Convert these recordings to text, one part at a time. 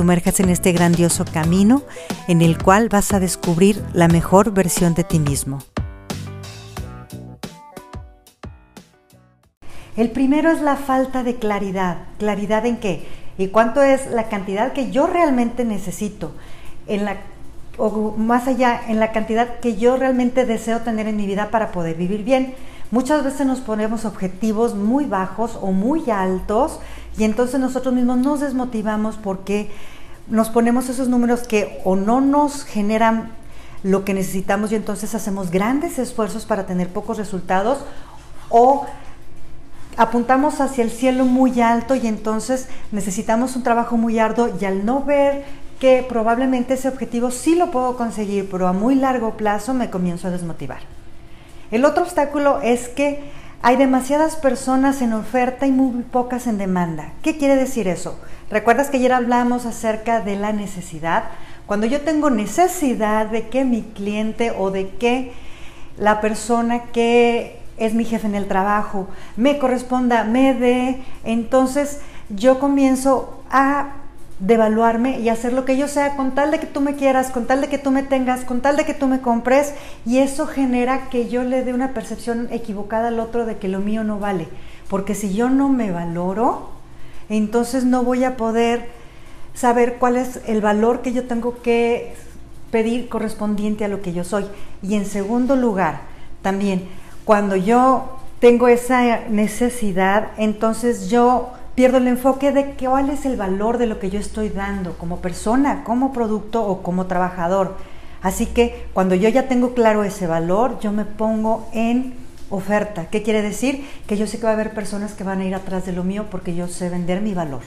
sumerjas en este grandioso camino en el cual vas a descubrir la mejor versión de ti mismo. El primero es la falta de claridad. ¿Claridad en qué? ¿Y cuánto es la cantidad que yo realmente necesito? En la, o más allá, en la cantidad que yo realmente deseo tener en mi vida para poder vivir bien. Muchas veces nos ponemos objetivos muy bajos o muy altos y entonces nosotros mismos nos desmotivamos porque nos ponemos esos números que o no nos generan lo que necesitamos y entonces hacemos grandes esfuerzos para tener pocos resultados o apuntamos hacia el cielo muy alto y entonces necesitamos un trabajo muy arduo y al no ver que probablemente ese objetivo sí lo puedo conseguir, pero a muy largo plazo me comienzo a desmotivar. El otro obstáculo es que hay demasiadas personas en oferta y muy pocas en demanda. ¿Qué quiere decir eso? ¿Recuerdas que ayer hablamos acerca de la necesidad? Cuando yo tengo necesidad de que mi cliente o de que la persona que es mi jefe en el trabajo me corresponda, me dé, entonces yo comienzo a devaluarme y hacer lo que yo sea con tal de que tú me quieras, con tal de que tú me tengas, con tal de que tú me compres y eso genera que yo le dé una percepción equivocada al otro de que lo mío no vale, porque si yo no me valoro, entonces no voy a poder saber cuál es el valor que yo tengo que pedir correspondiente a lo que yo soy. Y en segundo lugar, también cuando yo tengo esa necesidad, entonces yo pierdo el enfoque de cuál es el valor de lo que yo estoy dando como persona, como producto o como trabajador. Así que cuando yo ya tengo claro ese valor, yo me pongo en oferta. ¿Qué quiere decir? Que yo sé que va a haber personas que van a ir atrás de lo mío porque yo sé vender mi valor.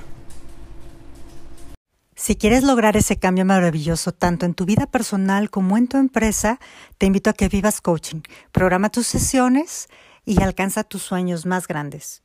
Si quieres lograr ese cambio maravilloso tanto en tu vida personal como en tu empresa, te invito a que vivas coaching. Programa tus sesiones y alcanza tus sueños más grandes.